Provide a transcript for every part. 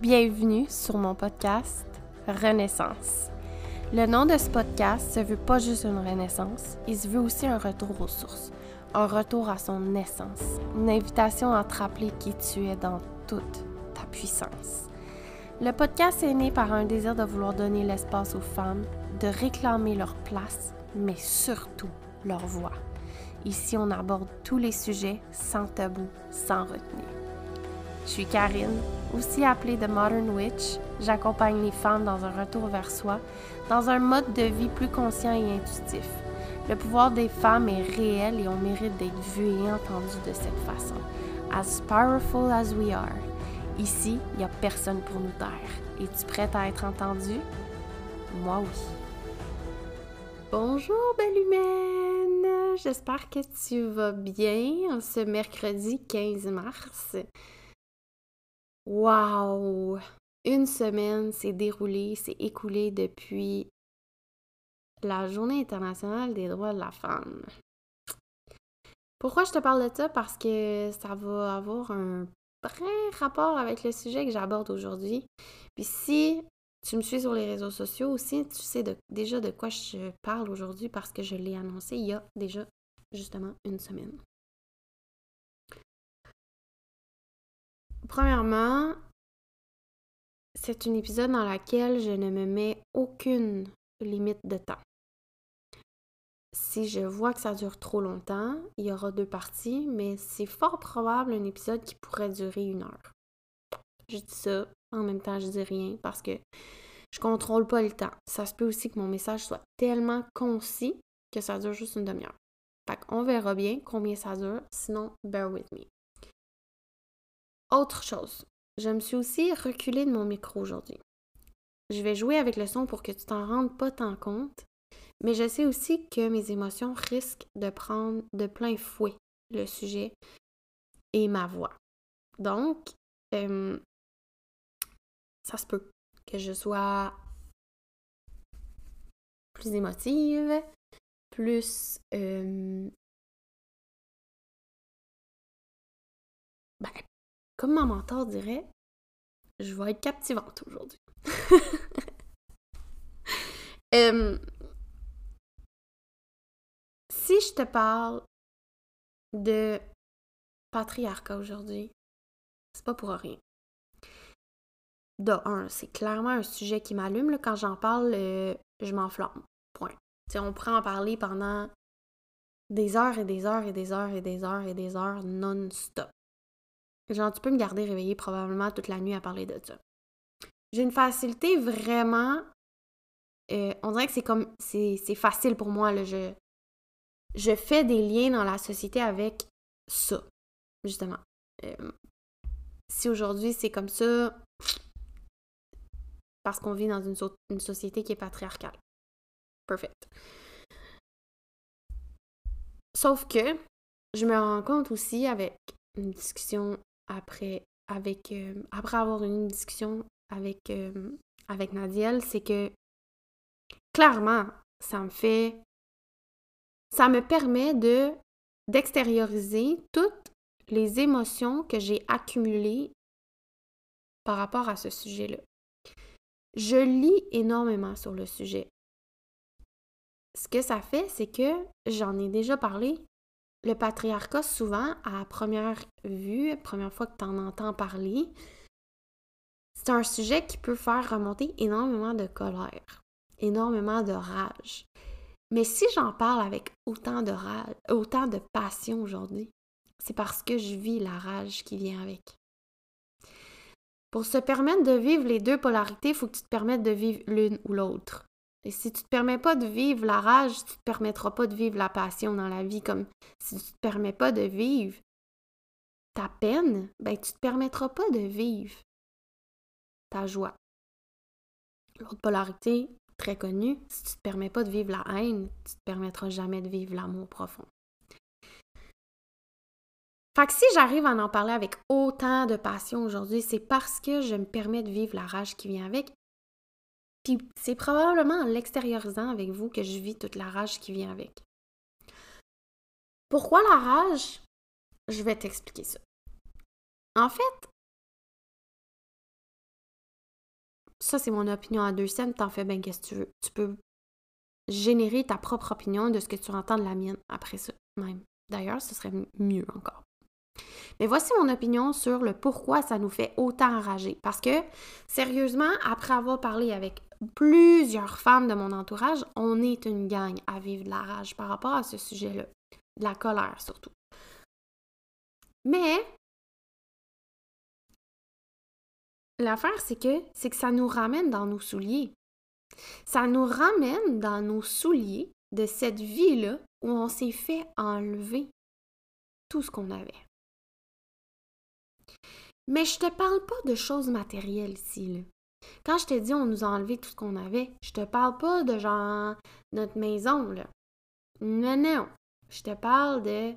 Bienvenue sur mon podcast Renaissance. Le nom de ce podcast se veut pas juste une renaissance, il se veut aussi un retour aux sources, un retour à son essence, une invitation à te rappeler qui tu es dans toute ta puissance. Le podcast est né par un désir de vouloir donner l'espace aux femmes, de réclamer leur place, mais surtout leur voix. Ici, on aborde tous les sujets sans tabou, sans retenue. Je suis Karine, aussi appelée The Modern Witch. J'accompagne les femmes dans un retour vers soi, dans un mode de vie plus conscient et intuitif. Le pouvoir des femmes est réel et on mérite d'être vu et entendu de cette façon. As powerful as we are. Ici, il n'y a personne pour nous taire. Es-tu prête à être entendue? Moi oui. Bonjour, belle humaine! J'espère que tu vas bien ce mercredi 15 mars. Wow! Une semaine s'est déroulée, s'est écoulée depuis la Journée internationale des droits de la femme. Pourquoi je te parle de ça? Parce que ça va avoir un vrai rapport avec le sujet que j'aborde aujourd'hui. Puis si tu me suis sur les réseaux sociaux aussi, tu sais déjà de quoi je parle aujourd'hui parce que je l'ai annoncé il y a déjà justement une semaine. Premièrement, c'est un épisode dans lequel je ne me mets aucune limite de temps. Si je vois que ça dure trop longtemps, il y aura deux parties, mais c'est fort probable un épisode qui pourrait durer une heure. Je dis ça, en même temps je dis rien parce que je contrôle pas le temps. Ça se peut aussi que mon message soit tellement concis que ça dure juste une demi-heure. Fait qu'on verra bien combien ça dure, sinon bear with me. Autre chose, je me suis aussi reculée de mon micro aujourd'hui. Je vais jouer avec le son pour que tu t'en rendes pas tant compte, mais je sais aussi que mes émotions risquent de prendre de plein fouet le sujet et ma voix. Donc, euh, ça se peut que je sois plus émotive, plus euh, comme ma mentor dirait, je vais être captivante aujourd'hui. si je te parle de patriarcat aujourd'hui, c'est pas pour rien. De un, c'est clairement un sujet qui m'allume. Quand j'en parle, euh, je m'enflamme. Point. on pourrait en parler pendant des heures et des heures et des heures et des heures et des heures non-stop. Genre, tu peux me garder réveillée probablement toute la nuit à parler de ça. J'ai une facilité vraiment. Euh, on dirait que c'est comme. C'est facile pour moi. Là, je, je fais des liens dans la société avec ça, justement. Euh, si aujourd'hui c'est comme ça, parce qu'on vit dans une, une société qui est patriarcale. Perfect. Sauf que je me rends compte aussi avec une discussion après, avec, euh, après avoir une discussion avec, euh, avec Nadiel, c'est que clairement, ça me fait. Ça me permet de d'extérioriser toutes les émotions que j'ai accumulées par rapport à ce sujet-là. Je lis énormément sur le sujet. Ce que ça fait, c'est que j'en ai déjà parlé le patriarcat, souvent, à première vue, première fois que tu en entends parler, c'est un sujet qui peut faire remonter énormément de colère, énormément de rage. Mais si j'en parle avec autant de rage, autant de passion aujourd'hui, c'est parce que je vis la rage qui vient avec. Pour se permettre de vivre les deux polarités, il faut que tu te permettes de vivre l'une ou l'autre. Et si tu te permets pas de vivre la rage, tu te permettras pas de vivre la passion dans la vie, comme si tu te permets pas de vivre ta peine, ben tu te permettras pas de vivre ta joie. L'autre polarité, très connue, si tu te permets pas de vivre la haine, tu te permettras jamais de vivre l'amour profond. Fait si j'arrive à en parler avec autant de passion aujourd'hui, c'est parce que je me permets de vivre la rage qui vient avec c'est probablement en l'extériorisant avec vous que je vis toute la rage qui vient avec. Pourquoi la rage? Je vais t'expliquer ça. En fait, ça c'est mon opinion à deux cents, t'en fais bien qu'est-ce que tu veux. Tu peux générer ta propre opinion de ce que tu entends de la mienne après ça, même. D'ailleurs, ce serait mieux encore. Mais voici mon opinion sur le pourquoi ça nous fait autant enrager. Parce que, sérieusement, après avoir parlé avec plusieurs femmes de mon entourage, on est une gang à vivre de la rage par rapport à ce sujet-là. De la colère surtout. Mais l'affaire, c'est que c'est que ça nous ramène dans nos souliers. Ça nous ramène dans nos souliers de cette vie-là où on s'est fait enlever tout ce qu'on avait. Mais je te parle pas de choses matérielles ici. Quand je te dis on nous a enlevé tout ce qu'on avait, je te parle pas de genre notre maison, là. Non, non. Je te parle de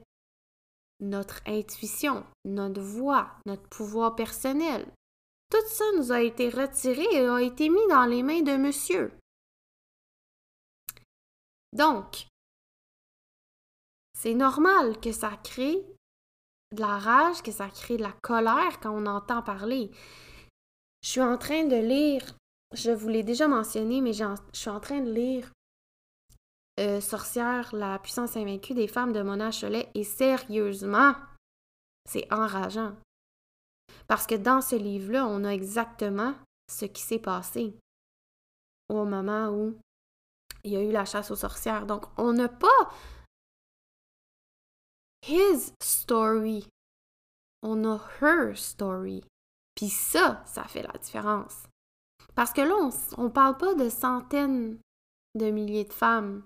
notre intuition, notre voix, notre pouvoir personnel. Tout ça nous a été retiré et a été mis dans les mains de monsieur. Donc, c'est normal que ça crée de la rage, que ça crée de la colère quand on entend parler. Je suis en train de lire, je vous l'ai déjà mentionné, mais je suis en train de lire euh, Sorcière, la puissance invaincue des femmes de Mona Cholet et sérieusement, c'est enrageant. Parce que dans ce livre-là, on a exactement ce qui s'est passé au moment où il y a eu la chasse aux sorcières. Donc, on n'a pas his story. On a her story. Puis ça, ça fait la différence. Parce que là, on ne parle pas de centaines de milliers de femmes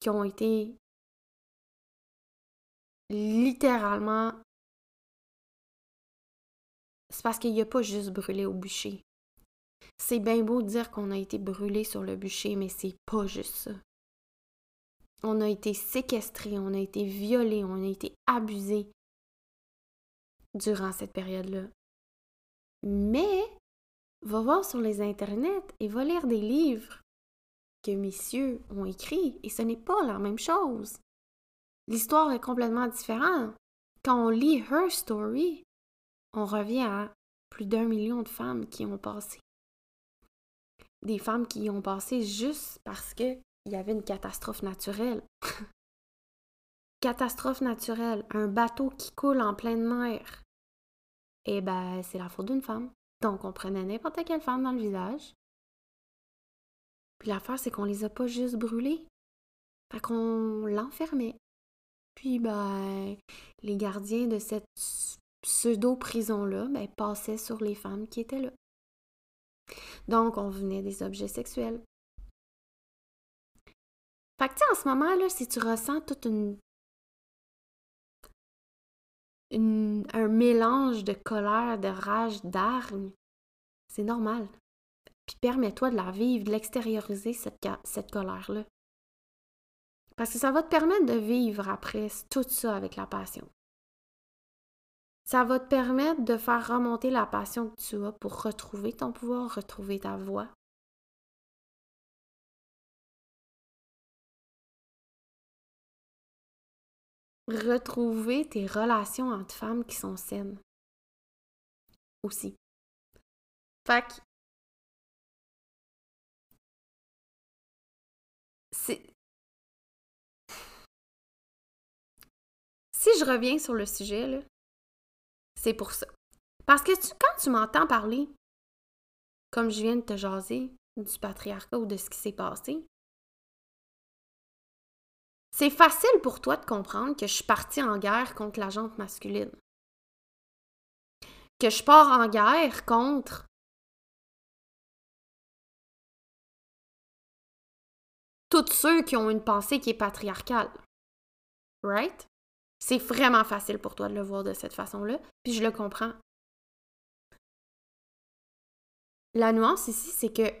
qui ont été littéralement... C'est parce qu'il n'y a pas juste brûlé au bûcher. C'est bien beau de dire qu'on a été brûlé sur le bûcher, mais c'est pas juste ça. On a été séquestré, on a été violé, on a été abusé durant cette période-là. Mais, va voir sur les internets et va lire des livres que messieurs ont écrits et ce n'est pas la même chose. L'histoire est complètement différente. Quand on lit Her Story, on revient à plus d'un million de femmes qui ont passé. Des femmes qui ont passé juste parce que il y avait une catastrophe naturelle. catastrophe naturelle, un bateau qui coule en pleine mer. Eh ben, c'est la faute d'une femme. Donc, on prenait n'importe quelle femme dans le visage. Puis l'affaire, c'est qu'on les a pas juste brûlées. Fait qu'on l'enfermait. Puis, ben, les gardiens de cette pseudo-prison-là, ben, passaient sur les femmes qui étaient là. Donc, on venait des objets sexuels. Fait que, tu sais, en ce moment-là, si tu ressens toute un mélange de colère, de rage, d'argne, c'est normal. Puis permets-toi de la vivre, de l'extérioriser, cette, cette colère-là. Parce que ça va te permettre de vivre après tout ça avec la passion. Ça va te permettre de faire remonter la passion que tu as pour retrouver ton pouvoir, retrouver ta voix, retrouver tes relations entre femmes qui sont saines. Aussi. Fait que. Si je reviens sur le sujet, c'est pour ça. Parce que tu, quand tu m'entends parler, comme je viens de te jaser, du patriarcat ou de ce qui s'est passé, c'est facile pour toi de comprendre que je suis partie en guerre contre la jante masculine. Que je pars en guerre contre tous ceux qui ont une pensée qui est patriarcale. Right? C'est vraiment facile pour toi de le voir de cette façon-là, puis je le comprends. La nuance ici, c'est que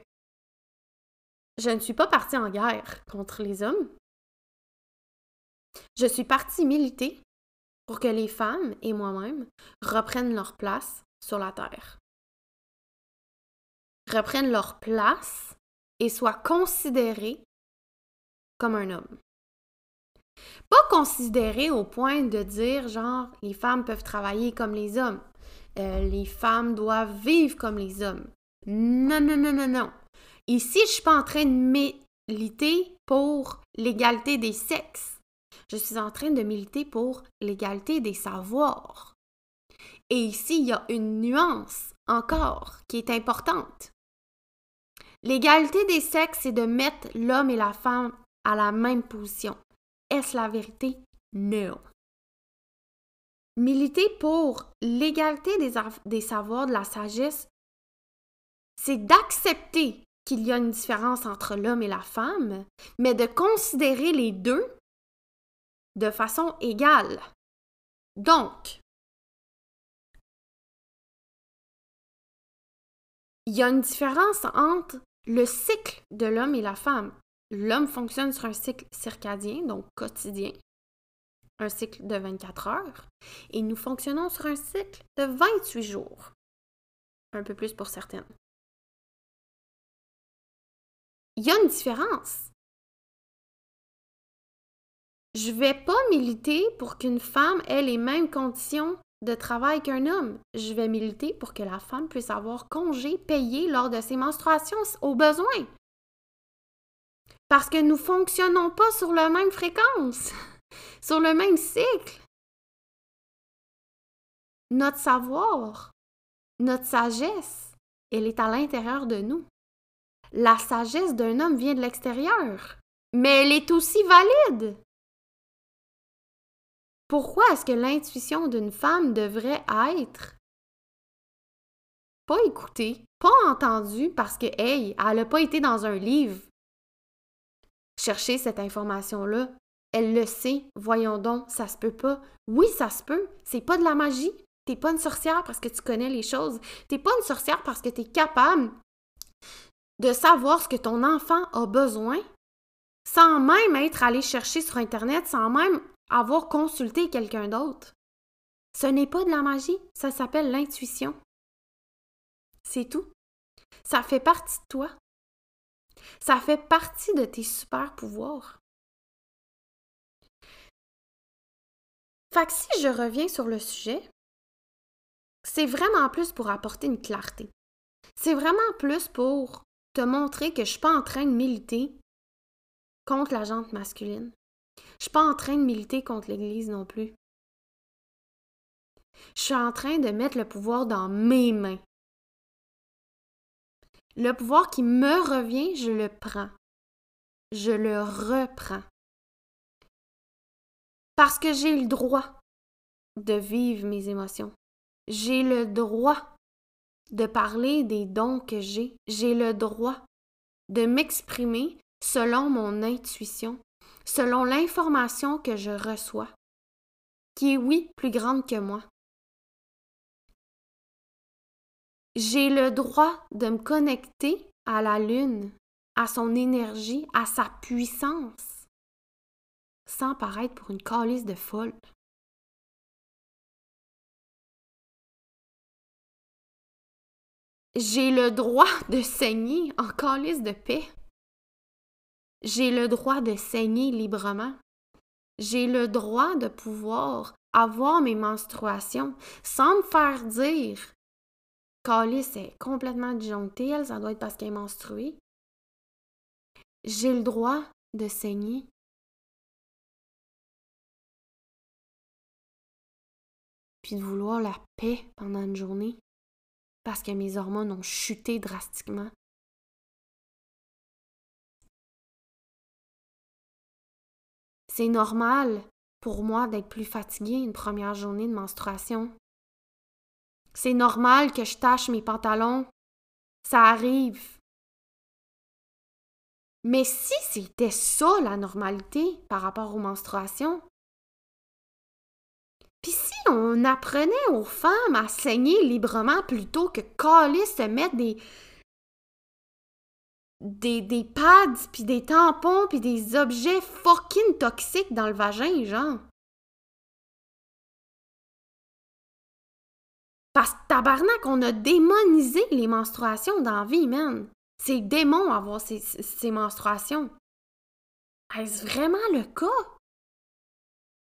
je ne suis pas partie en guerre contre les hommes, je suis partie militer pour que les femmes et moi-même reprennent leur place sur la Terre. Reprennent leur place et soient considérées comme un homme. Pas considérer au point de dire, genre, les femmes peuvent travailler comme les hommes. Euh, les femmes doivent vivre comme les hommes. Non, non, non, non, non. Ici, je suis pas en train de militer pour l'égalité des sexes. Je suis en train de militer pour l'égalité des savoirs. Et ici, il y a une nuance encore qui est importante. L'égalité des sexes, c'est de mettre l'homme et la femme à la même position. Est-ce la vérité? Non. Militer pour l'égalité des, savoirs, de la sagesse, c'est d'accepter qu'il y a une différence entre l'homme et la femme, mais de considérer les deux de façon égale. Donc, il y a une différence entre le cycle de l'homme et la femme. L'homme fonctionne sur un cycle circadien, donc quotidien, un cycle de 24 heures, et nous fonctionnons sur un cycle de 28 jours, un peu plus pour certaines. Il y a une différence. Je vais pas militer pour qu'une femme ait les mêmes conditions de travail qu'un homme. Je vais militer pour que la femme puisse avoir congé payé lors de ses menstruations au besoin. Parce que nous fonctionnons pas sur la même fréquence, sur le même cycle. Notre savoir, notre sagesse, elle est à l'intérieur de nous. La sagesse d'un homme vient de l'extérieur, mais elle est aussi valide. Pourquoi est-ce que l'intuition d'une femme devrait être pas écoutée, pas entendue parce que, hey, elle n'a pas été dans un livre? Chercher cette information-là. Elle le sait, voyons donc, ça se peut pas. Oui, ça se peut, c'est pas de la magie. T'es pas une sorcière parce que tu connais les choses. T'es pas une sorcière parce que tu es capable de savoir ce que ton enfant a besoin sans même être allé chercher sur Internet, sans même avoir consulté quelqu'un d'autre. Ce n'est pas de la magie, ça s'appelle l'intuition. C'est tout. Ça fait partie de toi. Ça fait partie de tes super pouvoirs. Fait que si je reviens sur le sujet, c'est vraiment plus pour apporter une clarté. C'est vraiment plus pour te montrer que je suis pas en train de militer contre la jante masculine. Je suis pas en train de militer contre l'Église non plus. Je suis en train de mettre le pouvoir dans mes mains. Le pouvoir qui me revient, je le prends. Je le reprends. Parce que j'ai le droit de vivre mes émotions. J'ai le droit de parler des dons que j'ai. J'ai le droit de m'exprimer selon mon intuition selon l'information que je reçois, qui est oui plus grande que moi. J'ai le droit de me connecter à la Lune, à son énergie, à sa puissance, sans paraître pour une calice de folle. J'ai le droit de saigner en calice de paix. J'ai le droit de saigner librement. J'ai le droit de pouvoir avoir mes menstruations sans me faire dire Calice est complètement disjonctée, ça doit être parce qu'elle est menstruée. J'ai le droit de saigner. Puis de vouloir la paix pendant une journée parce que mes hormones ont chuté drastiquement. C'est normal pour moi d'être plus fatiguée une première journée de menstruation. C'est normal que je tâche mes pantalons. Ça arrive. Mais si c'était ça la normalité par rapport aux menstruations, puis si on apprenait aux femmes à saigner librement plutôt que coller se mettre des, des, des pads, puis des tampons, puis des objets fucking toxiques dans le vagin, genre. Parce que tabarnak, on a démonisé les menstruations dans la vie, man. C'est démon avoir ces, ces menstruations. Est-ce vraiment le cas?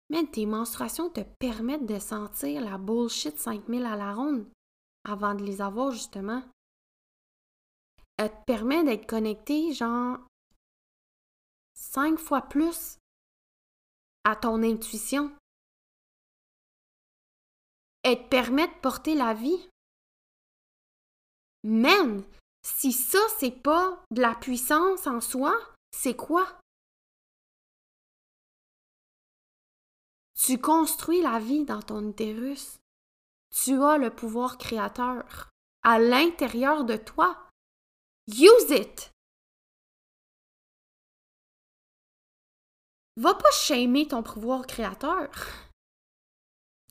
Mais tes menstruations te permettent de sentir la bullshit 5000 à la ronde avant de les avoir, justement. Elle te permet d'être connecté, genre, cinq fois plus à ton intuition. Elle te permet de porter la vie. Man, si ça, c'est pas de la puissance en soi, c'est quoi? Tu construis la vie dans ton utérus. Tu as le pouvoir créateur à l'intérieur de toi. Use it! Va pas shamer ton pouvoir créateur.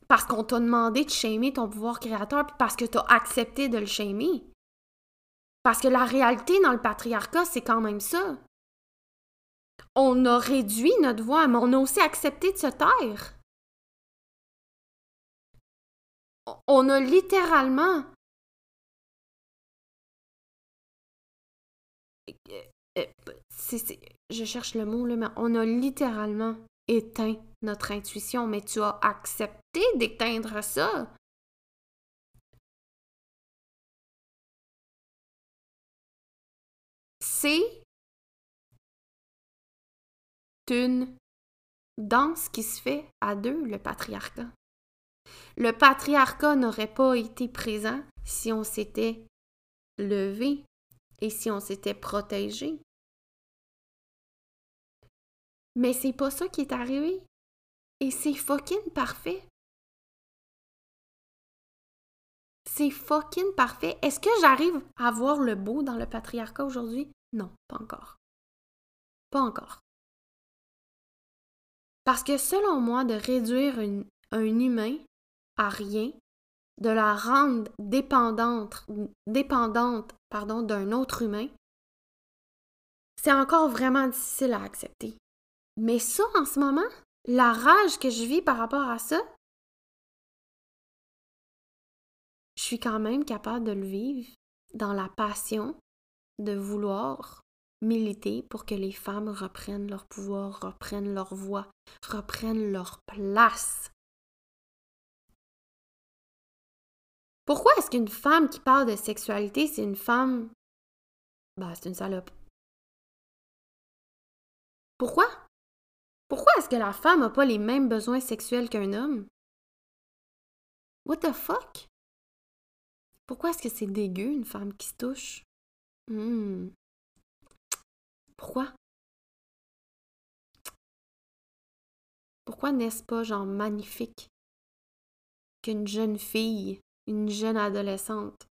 Parce qu'on t'a demandé de shamer ton pouvoir créateur, puis parce que tu as accepté de le shamer. Parce que la réalité dans le patriarcat, c'est quand même ça. On a réduit notre voix, mais on a aussi accepté de se taire. On a littéralement je cherche le mot là, mais on a littéralement éteint notre intuition, mais tu as accepté d'éteindre ça. C'est une danse qui se fait à deux, le patriarcat. Le patriarcat n'aurait pas été présent si on s'était levé et si on s'était protégé. Mais c'est pas ça qui est arrivé. Et c'est fucking parfait. C'est fucking parfait. Est-ce que j'arrive à voir le beau dans le patriarcat aujourd'hui? Non, pas encore. Pas encore. Parce que selon moi, de réduire un humain à rien, de la rendre dépendante, dépendante d'un autre humain, c'est encore vraiment difficile à accepter. Mais ça, en ce moment, la rage que je vis par rapport à ça, je suis quand même capable de le vivre dans la passion de vouloir militer pour que les femmes reprennent leur pouvoir, reprennent leur voix, reprennent leur place. Pourquoi est-ce qu'une femme qui parle de sexualité, c'est une femme... Bah, c'est une salope. Pourquoi? Pourquoi est-ce que la femme n'a pas les mêmes besoins sexuels qu'un homme? What the fuck? Pourquoi est-ce que c'est dégueu une femme qui se touche? Hmm. Pourquoi? Pourquoi n'est-ce pas genre magnifique qu'une jeune fille, une jeune adolescente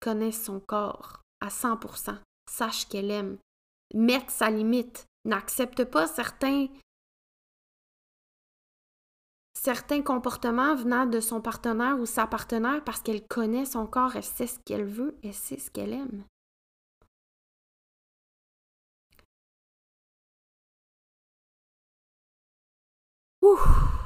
connaisse son corps à 100%, sache qu'elle aime, mette sa limite, n'accepte pas certains certains comportements venant de son partenaire ou sa partenaire parce qu'elle connaît son corps, elle sait ce qu'elle veut, elle sait ce qu'elle aime. Ouh!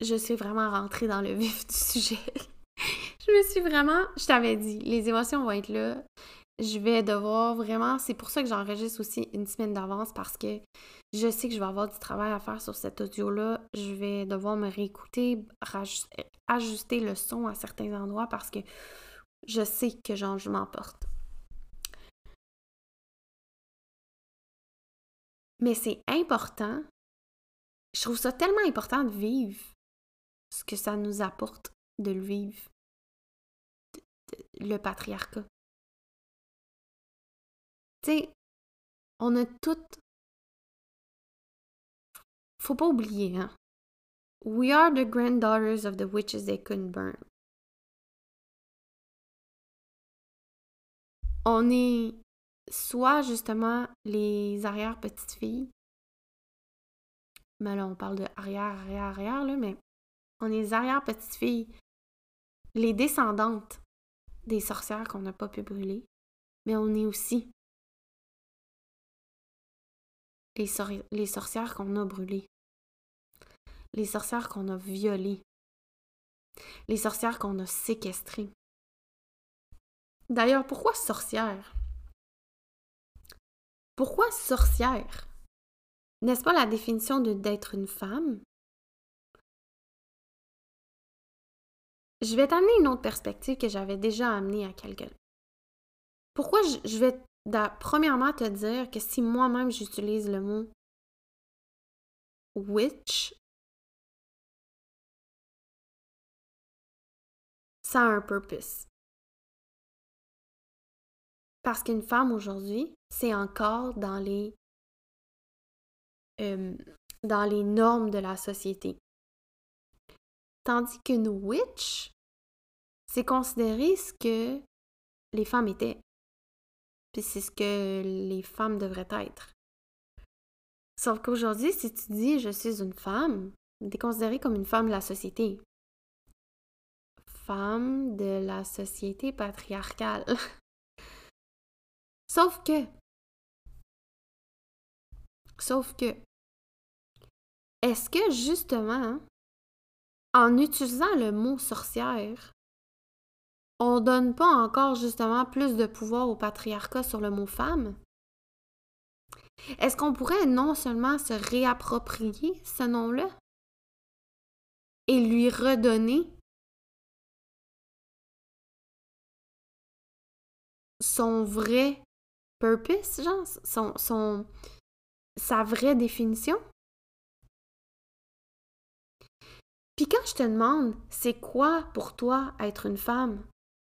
Je suis vraiment rentrée dans le vif du sujet. je me suis vraiment, je t'avais dit, les émotions vont être là. Je vais devoir vraiment, c'est pour ça que j'enregistre aussi une semaine d'avance parce que je sais que je vais avoir du travail à faire sur cet audio-là. Je vais devoir me réécouter, ajuster le son à certains endroits parce que je sais que genre, je m'emporte. Mais c'est important. Je trouve ça tellement important de vivre ce que ça nous apporte de vivre. Le patriarcat. Tu sais, on a toutes faut pas oublier, hein. We are the granddaughters of the witches they couldn't burn. On est soit justement les arrière-petites-filles, mais là on parle de arrière, arrière, arrière, là, mais on est les arrière-petites-filles, les descendantes des sorcières qu'on n'a pas pu brûler, mais on est aussi les, sorcières qu'on a brûlées les sorcières qu'on a violées, les sorcières qu'on a séquestrées. D'ailleurs, pourquoi sorcière? Pourquoi sorcière? n'est-ce pas la définition d'être une femme? Je vais t'amener une autre perspective que j'avais déjà amenée à quelqu'un. Pourquoi je, vais premièrement te dire que si moi-même j'utilise le mot witch, ça a un purpose. Parce qu'une femme aujourd'hui, c'est encore dans les euh, dans les normes de la société. Tandis qu'une witch, c'est considérer ce que les femmes étaient. Puis c'est ce que les femmes devraient être. Sauf qu'aujourd'hui, si tu dis je suis une femme, tu es considérée comme une femme de la société. Femme de la société patriarcale. Sauf que. Sauf que. Est-ce que justement, en utilisant le mot sorcière, on donne pas encore justement plus de pouvoir au patriarcat sur le mot femme? Est-ce qu'on pourrait non seulement se réapproprier ce nom-là et lui redonner son vrai purpose, genre, sa vraie définition? Puis quand je te demande, c'est quoi pour toi être une femme?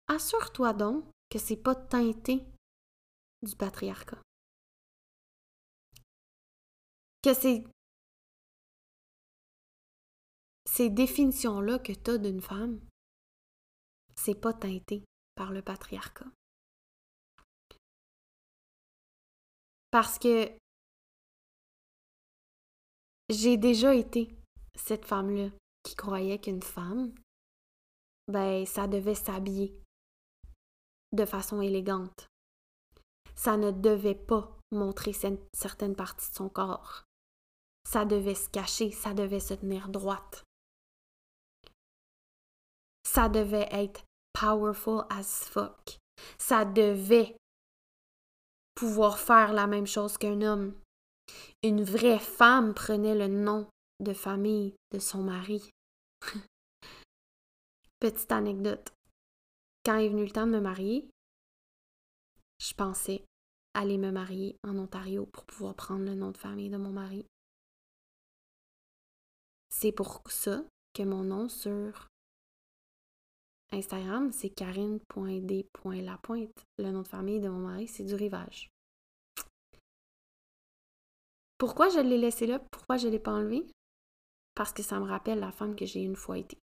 Assure-toi donc que c'est pas teinté du patriarcat. Que c'est ces définitions-là que tu as d'une femme, c'est pas teinté par le patriarcat. Parce que j'ai déjà été cette femme-là qui croyait qu'une femme, ben, ça devait s'habiller de façon élégante. Ça ne devait pas montrer certaines parties de son corps. Ça devait se cacher, ça devait se tenir droite. Ça devait être powerful as fuck. Ça devait pouvoir faire la même chose qu'un homme. Une vraie femme prenait le nom de famille de son mari. Petite anecdote. Quand est venu le temps de me marier, je pensais aller me marier en Ontario pour pouvoir prendre le nom de famille de mon mari. C'est pour ça que mon nom sur Instagram, c'est karine.d.lapointe. Le nom de famille de mon mari, c'est du rivage. Pourquoi je l'ai laissé là? Pourquoi je ne l'ai pas enlevé? Parce que ça me rappelle la femme que j'ai une fois été.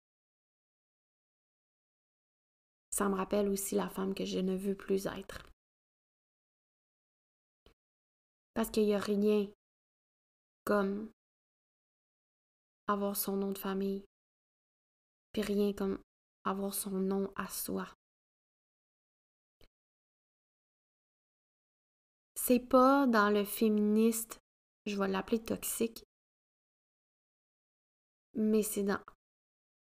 Ça me rappelle aussi la femme que je ne veux plus être. Parce qu'il n'y a rien comme avoir son nom de famille, puis rien comme avoir son nom à soi. C'est pas dans le féministe, je vais l'appeler toxique, mais c'est dans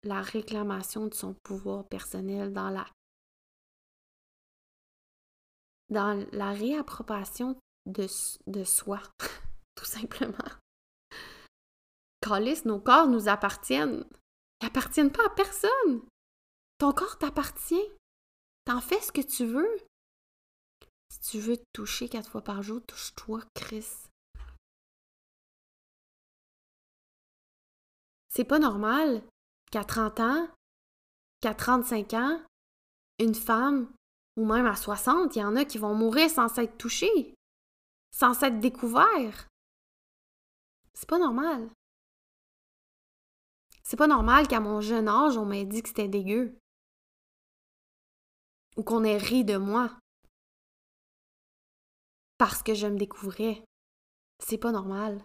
la réclamation de son pouvoir personnel, dans la dans réappropriation de, soi, tout simplement. Calis, nos corps nous appartiennent. Ils n'appartiennent pas à personne. Ton corps t'appartient. T'en fais ce que tu veux. Si tu veux te toucher quatre fois par jour, touche-toi, Chris. C'est pas normal qu'à 30 ans, qu'à 35 ans, une femme, ou même à 60, il y en a qui vont mourir sans s'être touchés, sans s'être découverts. C'est pas normal. C'est pas normal qu'à mon jeune âge, on m'ait dit que c'était dégueu. Ou qu'on ait ri de moi. Parce que je me découvrais. C'est pas normal.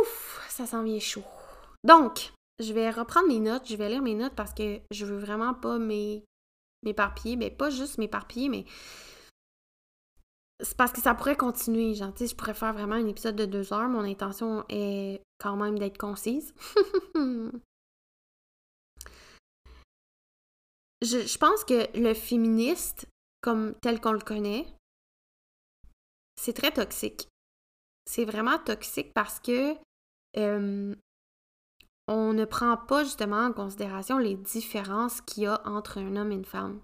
Ouf, ça s'en vient chaud. Donc, je vais reprendre mes notes, je vais lire mes notes parce que je veux vraiment pas m'éparpiller, mais pas juste m'éparpiller, mais c'est parce que ça pourrait continuer. Genre, je pourrais faire vraiment un épisode de deux heures. Mon intention est quand même d'être concise. je, pense que le féministe, comme tel qu'on le connaît, c'est très toxique. C'est vraiment toxique parce que on ne prend pas justement en considération les différences qu'il y a entre un homme et une femme.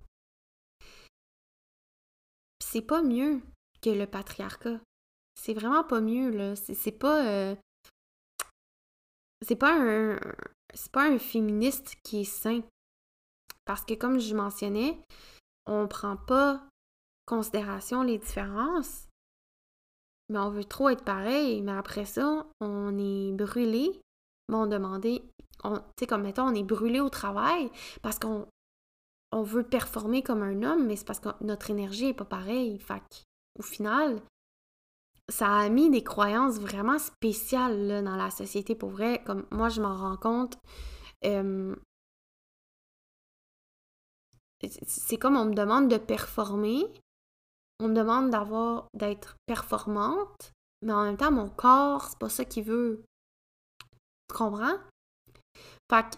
C'est pas mieux que le patriarcat. C'est vraiment pas mieux, là. C'est pas. Euh, c'est pas un. C'est pas un féministe qui est sain. Parce que, comme je mentionnais, on prend pas considération les différences, mais on veut trop être pareil. Mais après ça, on est brûlé. M'ont demandé, tu sais, comme mettons, on est brûlé au travail parce qu'on on veut performer comme un homme, mais c'est parce que notre énergie est pas pareille. Fait au final, ça a mis des croyances vraiment spéciales dans la société pour vrai. Comme moi, je m'en rends compte. c'est comme on me demande de performer, on me demande d'avoir d'être performante, mais en même temps, mon corps, c'est pas ça qu'il veut. Tu comprends? Fait que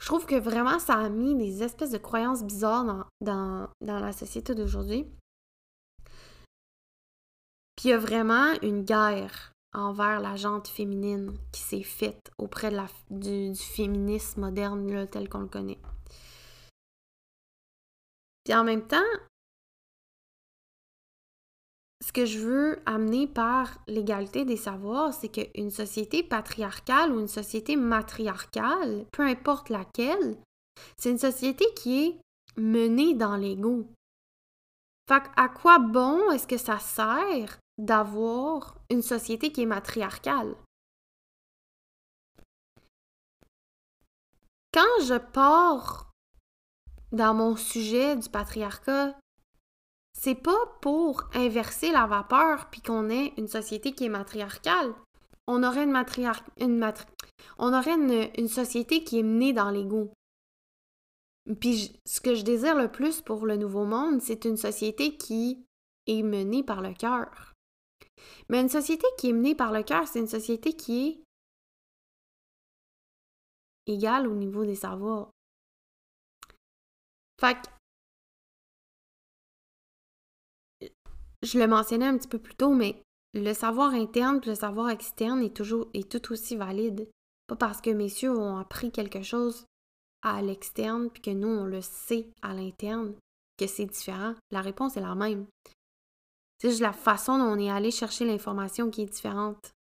je trouve que vraiment ça a mis des espèces de croyances bizarres dans, la société d'aujourd'hui. Puis il y a vraiment une guerre envers la jante féminine qui s'est faite auprès du, féminisme moderne tel qu'on le connaît. Puis en même temps, ce que je veux amener par l'égalité des savoirs, c'est qu'une société patriarcale ou une société matriarcale, peu importe laquelle, c'est une société qui est menée dans l'ego. Fait à quoi bon est-ce que ça sert d'avoir une société qui est matriarcale? Quand je pars dans mon sujet du patriarcat, c'est pas pour inverser la vapeur puis qu'on ait une société qui est matriarcale. On aurait une une on aurait une, une, société qui est menée dans l'ego. Puis ce que je désire le plus pour le nouveau monde, c'est une société qui est menée par le cœur. Mais une société qui est menée par le cœur, c'est une société qui est égale au niveau des savoirs. Fait je le mentionnais un petit peu plus tôt, mais le savoir interne et le savoir externe est toujours est tout aussi valide. Pas parce que messieurs ont appris quelque chose à l'externe puis que nous on le sait à l'interne que c'est différent. La réponse est la même. C'est juste la façon dont on est allé chercher l'information qui est différente.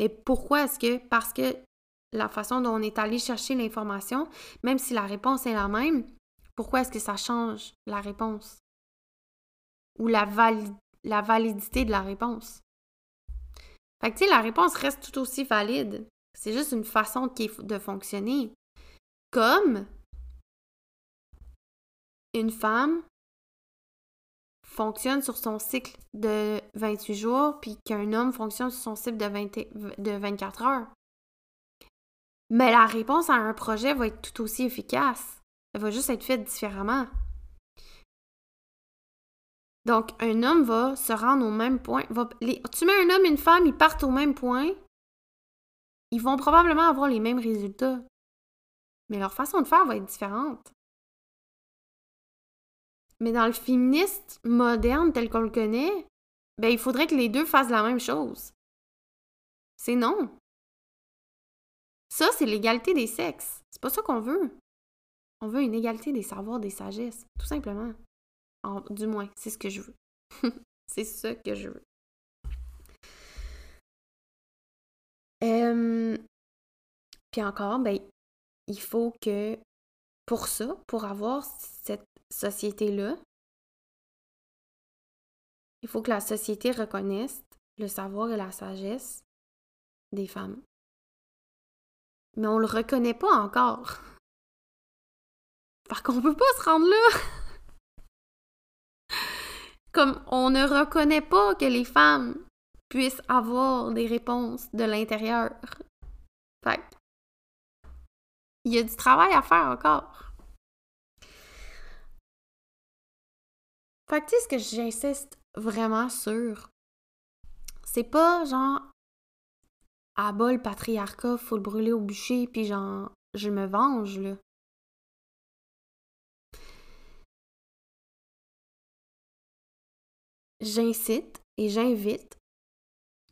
Mais pourquoi est-ce que parce que la façon dont on est allé chercher l'information, même si la réponse est la même, pourquoi est-ce que ça change la réponse? Ou la, la validité de la réponse? Fait que, tu sais, la réponse reste tout aussi valide. C'est juste une façon de fonctionner. Comme une femme fonctionne sur son cycle de 28 jours, puis qu'un homme fonctionne sur son cycle de, de 24 heures. Mais la réponse à un projet va être tout aussi efficace. Elle va juste être faite différemment. Donc, un homme va se rendre au même point. tu mets un homme et une femme, ils partent au même point. Ils vont probablement avoir les mêmes résultats. Mais leur façon de faire va être différente. Mais dans le féministe moderne tel qu'on le connaît, ben, il faudrait que les deux fassent la même chose. C'est non. Ça, c'est l'égalité des sexes. C'est pas ça qu'on veut. On veut une égalité des savoirs, des sagesses, tout simplement. Du moins, c'est ce que je veux. c'est ça que je veux. puis encore, ben, il faut que pour ça, pour avoir cette société-là, il faut que la société reconnaisse le savoir et la sagesse des femmes mais on le reconnaît pas encore. Par qu'on peut pas se rendre là. Comme on ne reconnaît pas que les femmes puissent avoir des réponses de l'intérieur. Fait il y a du travail à faire encore. Fait que tu sais ce que j'insiste vraiment sur, c'est pas genre à bas le patriarcat, faut le brûler au bûcher, puis genre, je me venge, là. J'incite et j'invite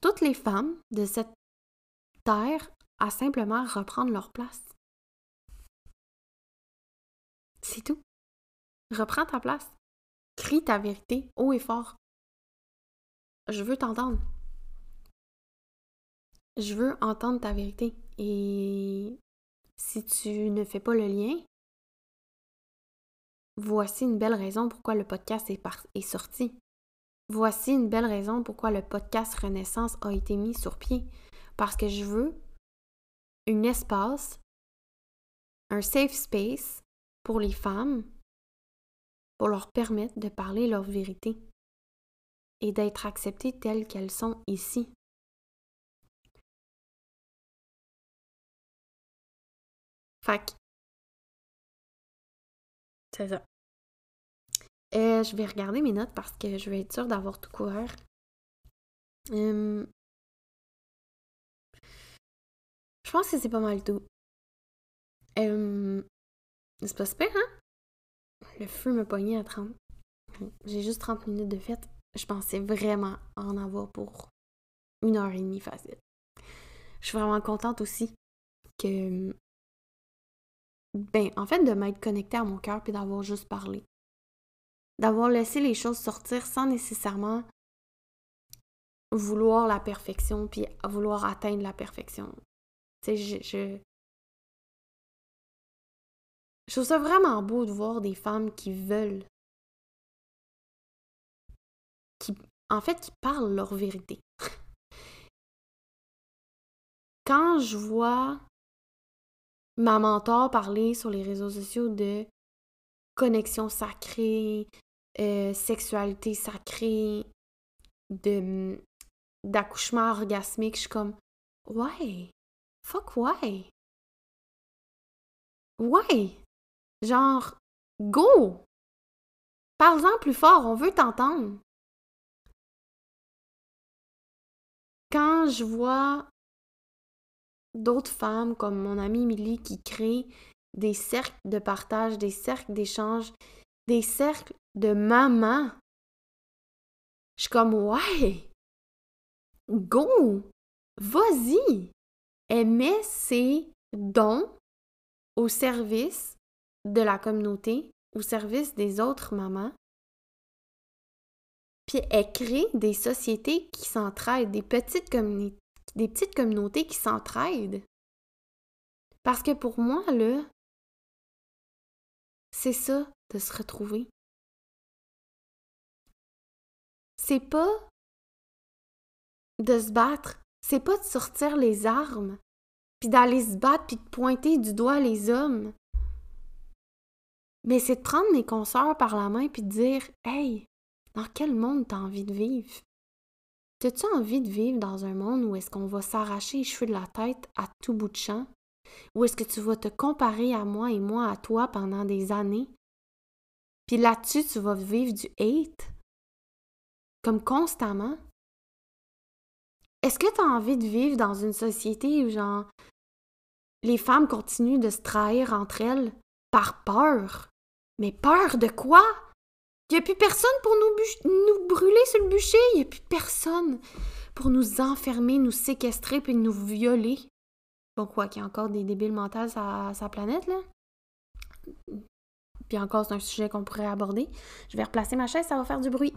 toutes les femmes de cette terre à simplement reprendre leur place. C'est tout. Reprends ta place. Crie ta vérité haut et fort. Je veux t'entendre. Je veux entendre ta vérité. Et si tu ne fais pas le lien, voici une belle raison pourquoi le podcast est, sorti. Voici une belle raison pourquoi le podcast Renaissance a été mis sur pied. Parce que je veux un espace, un safe space pour les femmes, pour leur permettre de parler leur vérité et d'être acceptées telles qu'elles sont ici. Fac. C'est ça. Euh, je vais regarder mes notes parce que je vais être sûre d'avoir tout couvert. Hum. Je pense que c'est pas mal tout. Hum. C'est pas super, hein? Le feu me pognait à 30. J'ai juste 30 minutes de fête. Je pensais vraiment en avoir pour une heure et demie facile. Je suis vraiment contente aussi que. Ben, en fait, de m'être connectée à mon cœur puis d'avoir juste parlé d'avoir laissé les choses sortir sans nécessairement vouloir la perfection puis vouloir atteindre la perfection. Tu sais, je, trouve ça vraiment beau de voir des femmes qui veulent, qui, en fait, qui parlent leur vérité. Quand je vois ma mentor parler sur les réseaux sociaux de connexion sacrée, euh, sexualité sacrée, de d'accouchement orgasmique, je suis comme ouais, fuck ouais. Ouais. Genre go. Parle-en plus fort, on veut t'entendre. Quand je vois d'autres femmes comme mon amie Millie qui créent des cercles de partage, des cercles d'échange, des cercles de maman. Je suis comme, ouais, go, vas-y. Elle met ses dons au service de la communauté, au service des autres mamans. Puis elle crée des sociétés qui s'entraident, des petites des petites communautés qui s'entraident. Parce que pour moi, là, c'est ça de se retrouver. C'est pas de se battre, c'est pas de sortir les armes, puis d'aller se battre, puis de pointer du doigt les hommes. Mais c'est de prendre mes consoeurs par la main puis de dire Hey, dans quel monde t'as envie de vivre? T'as-tu envie de vivre dans un monde où est-ce qu'on va s'arracher les cheveux de la tête à tout bout de champ? Ou est-ce que tu vas te comparer à moi et moi à toi pendant des années? Puis là-dessus, tu vas vivre du hate? Comme constamment? Est-ce que tu as envie de vivre dans une société où, genre, les femmes continuent de se trahir entre elles par peur? Mais peur de quoi? Il n'y a plus personne pour nous, nous brûler sur le bûcher. Il n'y a plus personne pour nous enfermer, nous séquestrer puis nous violer. Bon, quoi, qu'il y a encore des débiles mentales à sa planète, là? Puis encore, c'est un sujet qu'on pourrait aborder. Je vais replacer ma chaise, ça va faire du bruit.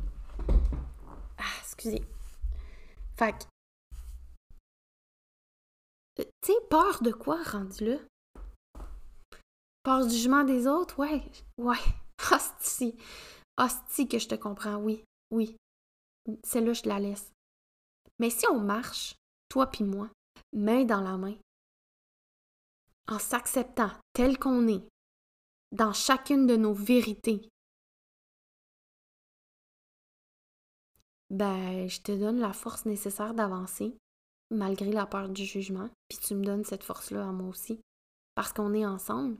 Ah, excusez. Fait euh, Tu peur de quoi rendu là? Peur du jugement des autres? Ouais, ouais. Hostie. Hostie que je te comprends, oui, oui. Celle-là, je la laisse. Mais si on marche, toi puis moi, main dans la main, en s'acceptant tel qu'on est, dans chacune de nos vérités, ben, je te donne la force nécessaire d'avancer, malgré la peur du jugement, puis tu me donnes cette force-là à moi aussi, parce qu'on est ensemble.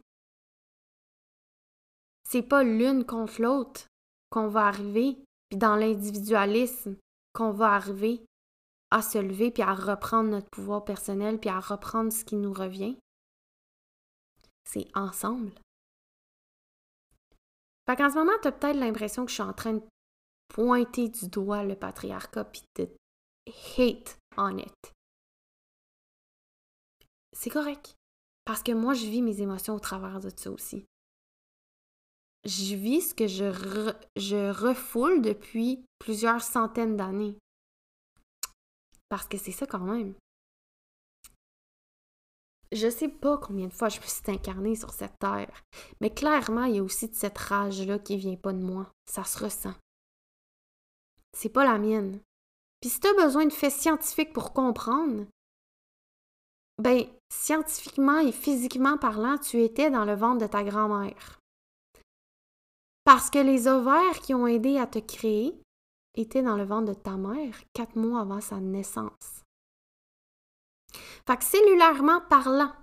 C'est pas l'une contre l'autre qu'on va arriver, puis dans l'individualisme qu'on va arriver à se lever, puis à reprendre notre pouvoir personnel, puis à reprendre ce qui nous revient. C'est ensemble. Fait qu'en ce moment, tu as peut-être l'impression que je suis en train de pointer du doigt le patriarcat puis de hate on it. C'est correct. Parce que moi, je vis mes émotions au travers de ça aussi. Je vis ce que je, je refoule depuis plusieurs centaines d'années. Parce que c'est ça quand même. Je sais pas combien de fois je me suis incarnée sur cette terre, mais clairement, il y a aussi de cette rage-là qui vient pas de moi. Ça se ressent. C'est pas la mienne. Puis si t'as besoin de faits scientifiques pour comprendre, ben, scientifiquement et physiquement parlant, tu étais dans le ventre de ta grand-mère. Parce que les ovaires qui ont aidé à te créer étaient dans le ventre de ta mère quatre mois avant sa naissance. Fait que cellulairement parlant,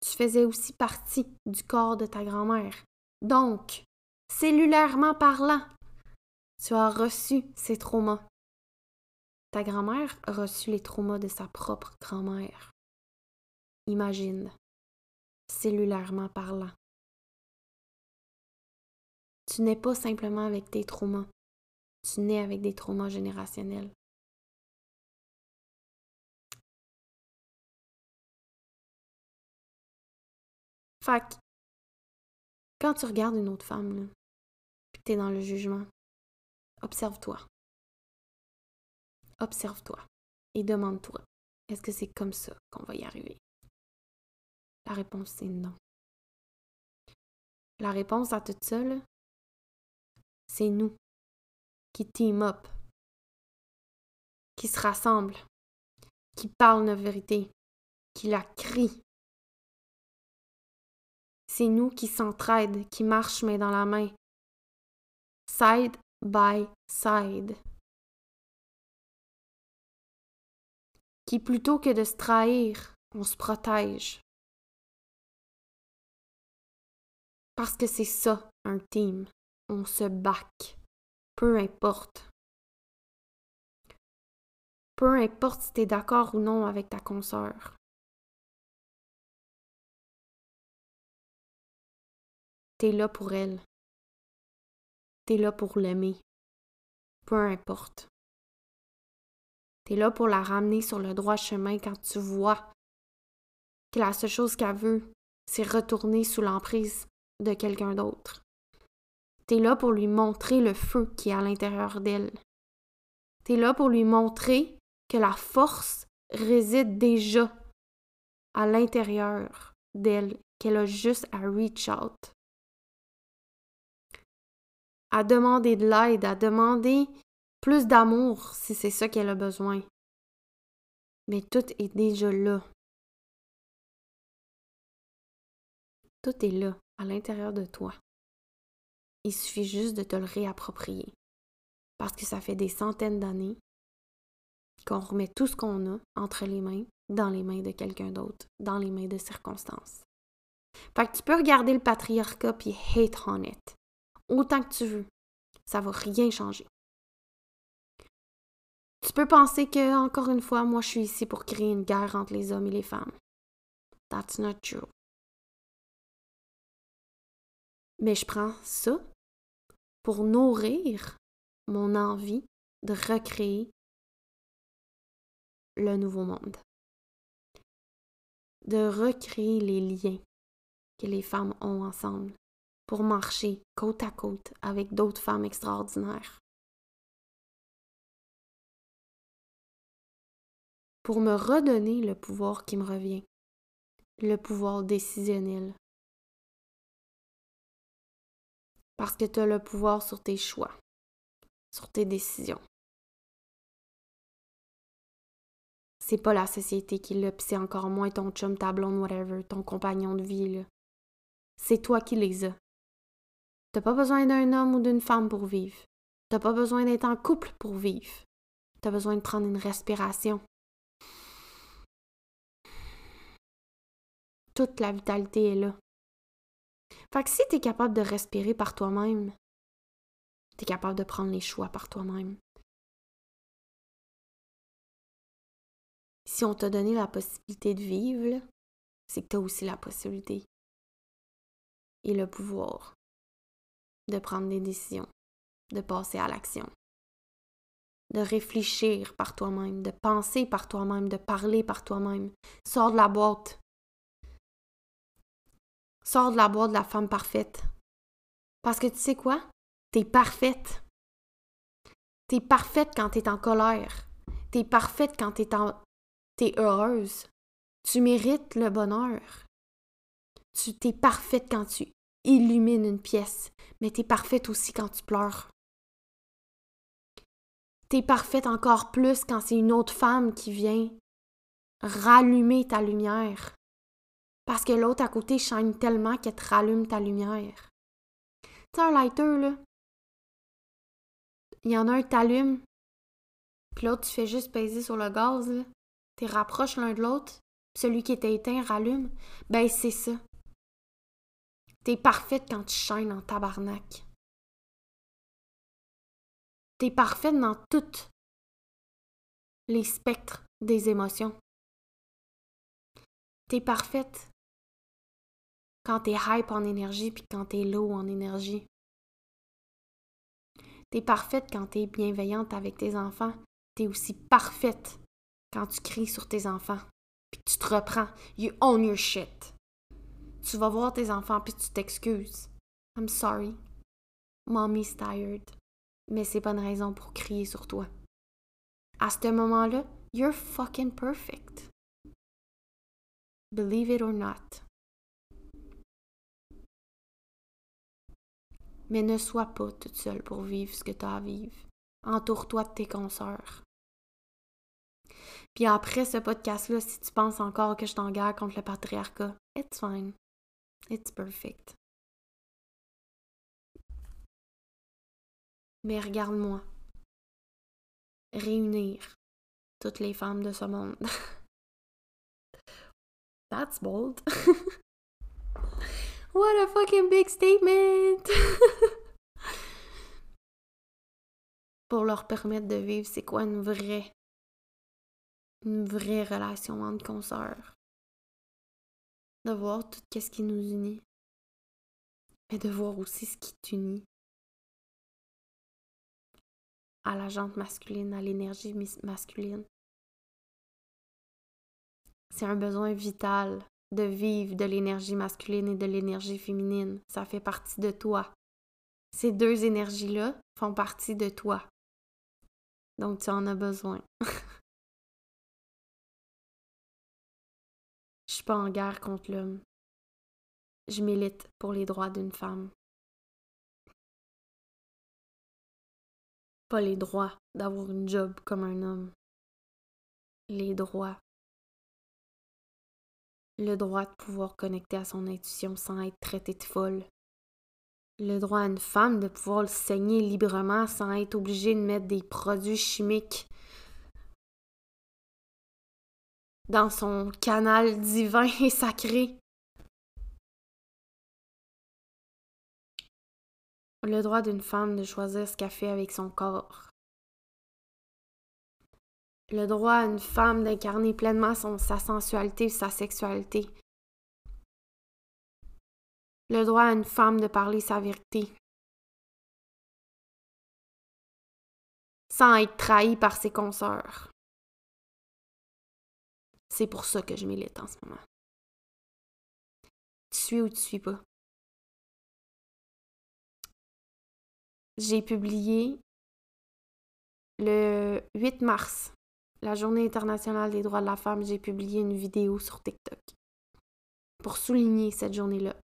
tu faisais aussi partie du corps de ta grand-mère. Donc, cellulairement parlant, tu as reçu ces traumas. Ta grand-mère a reçu les traumas de sa propre grand-mère. Imagine, cellulairement parlant. Tu n'es pas simplement avec tes traumas, tu nais avec des traumas générationnels. Fait quand tu regardes une autre femme, là, puis tu es dans le jugement, observe-toi. Observe-toi et demande-toi, est-ce que c'est comme ça qu'on va y arriver? La réponse, c'est non. La réponse à tout ça, c'est nous qui team up, qui se rassemblent, qui parlent nos vérités, qui la crient. C'est nous qui s'entraident, qui marchent main dans la main, side by side. Qui plutôt que de se trahir, on se protège. Parce que c'est ça, un team. On se back. Peu importe. Peu importe si t'es d'accord ou non avec ta consoeur. T'es là pour elle. T'es là pour l'aimer. Peu importe. T'es là pour la ramener sur le droit chemin quand tu vois que la seule chose qu'elle veut, c'est retourner sous l'emprise de quelqu'un d'autre. T'es là pour lui montrer le feu qui est à l'intérieur d'elle. T'es là pour lui montrer que la force réside déjà à l'intérieur d'elle, qu'elle a juste à reach out. À demander de l'aide, à demander plus d'amour si c'est ça qu'elle a besoin. Mais tout est déjà là. Tout est là à l'intérieur de toi. Il suffit juste de te le réapproprier. Parce que ça fait des centaines d'années qu'on remet tout ce qu'on a entre les mains dans les mains de quelqu'un d'autre, dans les mains de circonstances. Fait que tu peux regarder le patriarcat puis hate on it. Autant que tu veux. Ça va rien changer. Tu peux penser que, encore une fois, moi je suis ici pour créer une guerre entre les hommes et les femmes. That's not true. Mais je prends ça pour nourrir mon envie de recréer le nouveau monde. De recréer les liens que les femmes ont ensemble pour marcher côte à côte avec d'autres femmes extraordinaires. Pour me redonner le pouvoir qui me revient, le pouvoir décisionnel, Parce que tu as le pouvoir sur tes choix, sur tes décisions. C'est pas la société qui l'a, pis c'est encore moins ton chum, ta blonde, whatever, ton compagnon de vie, C'est toi qui les as. T'as pas besoin d'un homme ou d'une femme pour vivre. T'as pas besoin d'être en couple pour vivre. T'as besoin de prendre une respiration. Toute la vitalité est là. Fait que si tu es capable de respirer par toi-même, tu es capable de prendre les choix par toi-même. Si on t'a donné la possibilité de vivre, c'est que tu as aussi la possibilité et le pouvoir de prendre des décisions, de passer à l'action. de réfléchir par toi-même, de penser par toi-même, de parler par toi-même. Sors de la boîte. Sors de la boîte de la femme parfaite. Parce que tu sais quoi? T'es parfaite. T'es parfaite quand t'es en colère. T'es parfaite quand t'es en... t'es heureuse. Tu mérites le bonheur. Tu t'es parfaite quand tu illumines une pièce, mais t'es parfaite aussi quand tu pleures. T'es parfaite encore plus quand c'est une autre femme qui vient rallumer ta lumière. Parce que l'autre à côté shine tellement qu'elle te rallume ta lumière. Tu un lighter, là. Il y en a un qui t'allume, puis l'autre, tu fais juste peser sur le gaz, là. Tu rapproches l'un de l'autre, celui qui était éteint rallume. Ben, c'est ça. T'es parfaite quand tu shines en tabarnak. T'es parfaite dans toutes les spectres des émotions. T'es parfaite quand t'es hype en énergie puis quand t'es low en énergie. T'es parfaite quand t'es bienveillante avec tes enfants. T'es aussi parfaite quand tu cries sur tes enfants puis tu te reprends. You own your shit. Tu vas voir tes enfants puis tu t'excuses. I'm sorry. Mommy's tired. Mais c'est pas une raison pour crier sur toi. À ce moment-là, you're fucking perfect. Believe it or not. Mais ne sois pas toute seule pour vivre ce que tu as à vivre. Entoure-toi de tes consoeurs. Puis après ce podcast-là, si tu penses encore que je t'engage contre le patriarcat, it's fine. It's perfect. Mais regarde-moi. Réunir toutes les femmes de ce monde. That's bold. What a fucking big statement! Pour leur permettre de vivre, c'est quoi une vraie, une vraie relation entre consoeurs? De voir tout ce qui nous unit, mais de voir aussi ce qui t'unit à la jante masculine, à l'énergie masculine. C'est un besoin vital de vivre de l'énergie masculine et de l'énergie féminine. Ça fait partie de toi. Ces deux énergies-là font partie de toi. Donc tu en as besoin. suis pas en guerre contre l'homme. Je milite pour les droits d'une femme. Pas les droits d'avoir une job comme un homme. Les droits. Le droit de pouvoir connecter à son intuition sans être traité de folle. Le droit à une femme de pouvoir le saigner librement sans être obligée de mettre des produits chimiques dans son canal divin et sacré. Le droit d'une femme de choisir ce qu'elle fait avec son corps. Le droit à une femme d'incarner pleinement sa sensualité et sa sexualité. Le droit à une femme de parler sa vérité. Sans être trahie par ses consoeurs. C'est pour ça que je milite en ce moment. Tu suis ou tu suis pas? J'ai publié le 8 mars, la Journée internationale des droits de la femme, j'ai publié une vidéo sur TikTok pour souligner cette journée-là.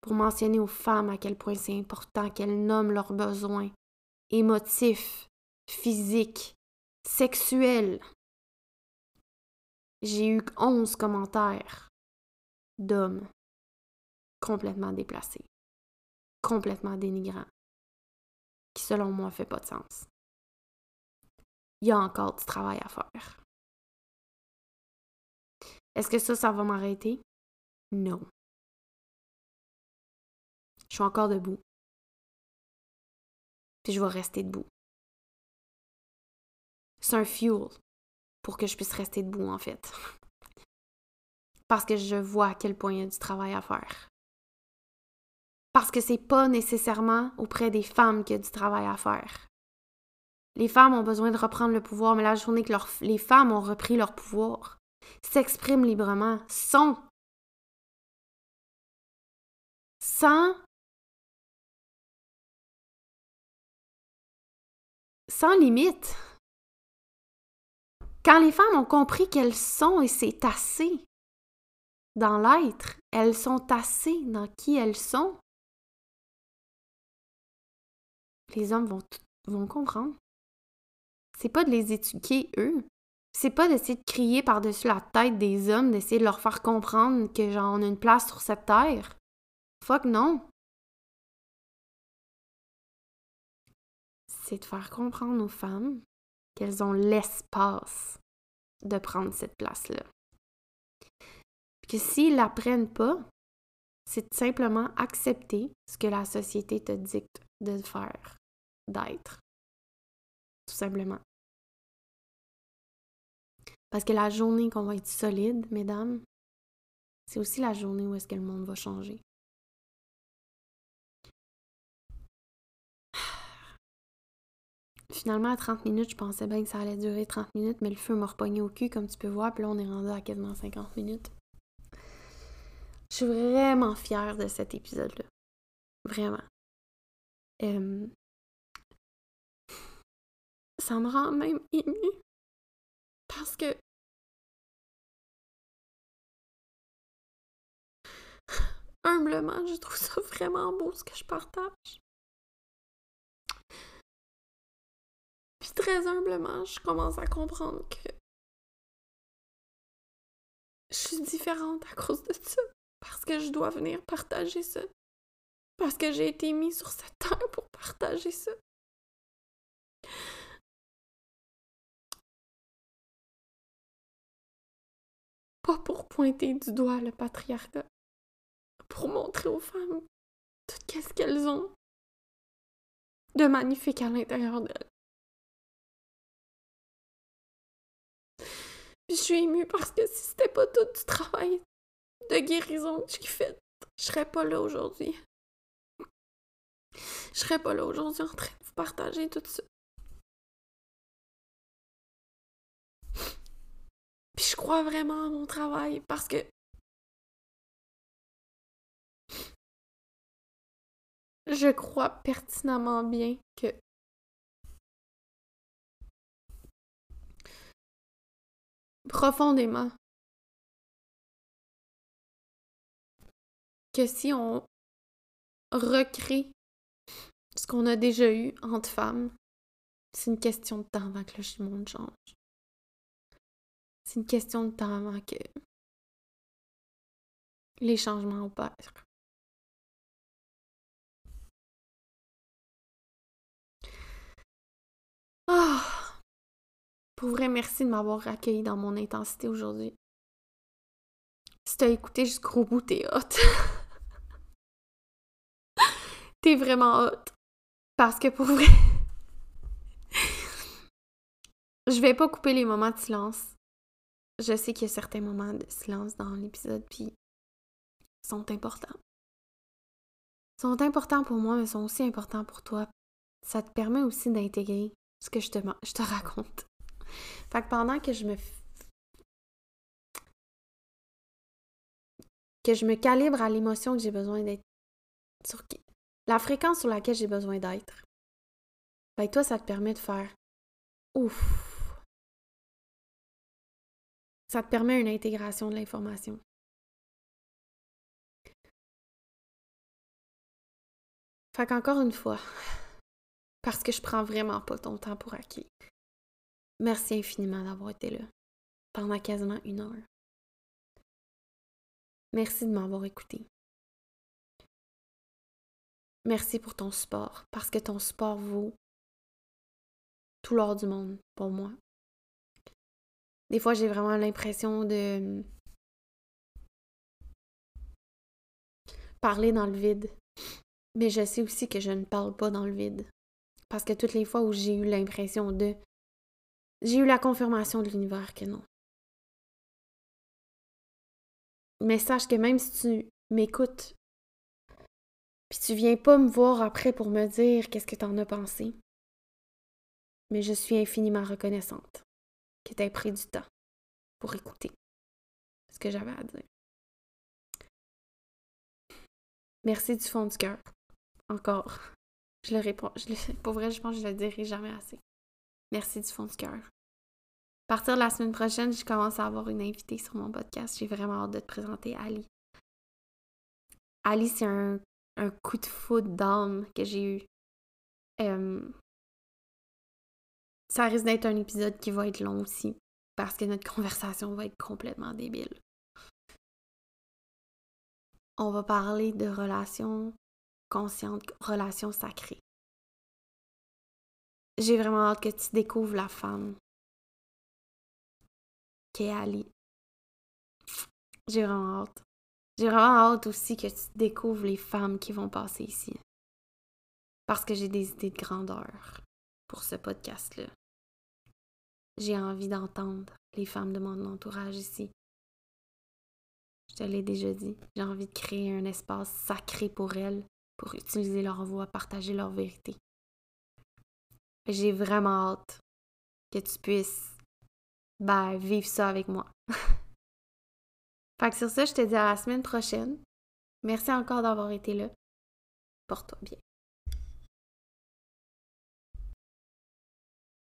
Pour mentionner aux femmes à quel point c'est important qu'elles nomment leurs besoins émotifs, physiques, sexuels, j'ai eu 11 commentaires d'hommes complètement déplacés, complètement dénigrants, qui selon moi fait pas de sens. Il y a encore du travail à faire. Est-ce que ça, ça va m'arrêter? Non. Je suis encore debout. Puis je vais rester debout. C'est un fuel pour que je puisse rester debout, en fait. Parce que je vois à quel point il y a du travail à faire. Parce que c'est pas nécessairement auprès des femmes qu'il y a du travail à faire. Les femmes ont besoin de reprendre le pouvoir, mais la journée que les femmes ont repris leur pouvoir, s'expriment librement, sont sans sans limite. Quand les femmes ont compris qu'elles sont et c'est assez dans l'être, elles sont assez dans qui elles sont, les hommes vont, vont comprendre. C'est pas de les éduquer eux. C'est pas d'essayer de crier par-dessus la tête des hommes, d'essayer de leur faire comprendre que genre on a une place sur cette terre. Fuck non. C'est de faire comprendre aux femmes qu'elles ont l'espace de prendre cette place-là. Que s'ils la prennent pas, c'est simplement accepter ce que la société te dicte de faire, d'être. Tout simplement. Parce que la journée qu'on va être solide, mesdames, c'est aussi la journée où est-ce que le monde va changer. Finalement, à 30 minutes, je pensais bien que ça allait durer 30 minutes, mais le feu m'a repogné au cul, comme tu peux voir, puis là, on est rendu à quasiment 50 minutes. Je suis vraiment fière de cet épisode-là. Vraiment. Ça me rend même émue. Parce que humblement, je trouve ça vraiment beau ce que je partage. Très humblement, je commence à comprendre que je suis différente à cause de ça. Parce que je dois venir partager ça. Parce que j'ai été mis sur cette terre pour partager ça. Pas pour pointer du doigt le patriarcat. Pour montrer aux femmes tout qu'est-ce qu'elles ont de magnifique à l'intérieur d'elles. Je suis émue parce que si c'était pas tout du travail de guérison que j'ai fait, je serais pas là aujourd'hui. Je serais pas là aujourd'hui en train de vous partager tout ça. Puis je crois vraiment à mon travail parce que je crois pertinemment bien que profondément que si on recrée ce qu'on a déjà eu entre femmes, c'est une question de temps avant que le monde change. C'est une question de temps avant que les changements opèrent. Ah! Pour vrai, merci de m'avoir accueilli dans mon intensité aujourd'hui. Si t'as écouté jusqu'au bout, t'es hot. t'es vraiment hot. Parce que pour vrai, je vais pas couper les moments de silence. Je sais qu'il y a certains moments de silence dans l'épisode, puis sont importants. sont importants pour moi, mais sont aussi importants pour toi. Ça te permet aussi d'intégrer ce que je te, je te raconte. Fait que pendant que je me que je me calibre à l'émotion que j'ai besoin d'être sur la fréquence sur laquelle j'ai besoin d'être. Ben toi ça te permet de faire ouf. Ça te permet une intégration de l'information. Fait qu'encore une fois, parce que je prends vraiment pas ton temps pour acquis. Merci infiniment d'avoir été là pendant quasiment une heure. Merci de m'avoir écouté. Merci pour ton support, parce que ton support vaut tout l'or du monde pour moi. Des fois, j'ai vraiment l'impression de parler dans le vide. Mais je sais aussi que je ne parle pas dans le vide. Parce que toutes les fois où j'ai eu l'impression de j'ai eu la confirmation de l'univers que non. Mais sache que même si tu m'écoutes, puis tu viens pas me voir après pour me dire qu'est-ce que t'en as pensé, Mais je suis infiniment reconnaissante que tu aies pris du temps pour écouter ce que j'avais à dire. Merci du fond du cœur. Encore. Je le réponds. Pour vrai, je pense que je le dirai jamais assez. Merci du fond du cœur. À partir de la semaine prochaine, je commence à avoir une invitée sur mon podcast. J'ai vraiment hâte de te présenter Ali. Ali, c'est un, coup de foudre d'âme que j'ai eu. ça risque d'être un épisode qui va être long aussi, parce que notre conversation va être complètement débile. On va parler de relations conscientes, relations sacrées. J'ai vraiment hâte que tu découvres la femme qu'est Ali. J'ai vraiment hâte. J'ai vraiment hâte aussi que tu découvres les femmes qui vont passer ici. Parce que j'ai des idées de grandeur pour ce podcast-là. J'ai envie d'entendre les femmes de mon entourage ici. Je te l'ai déjà dit. J'ai envie de créer un espace sacré pour elles, pour utiliser leur voix, partager leur vérité. J'ai vraiment hâte que tu puisses ben, vivre ça avec moi. Fait que sur ça, je te dis à la semaine prochaine. Merci encore d'avoir été là. Porte-toi bien.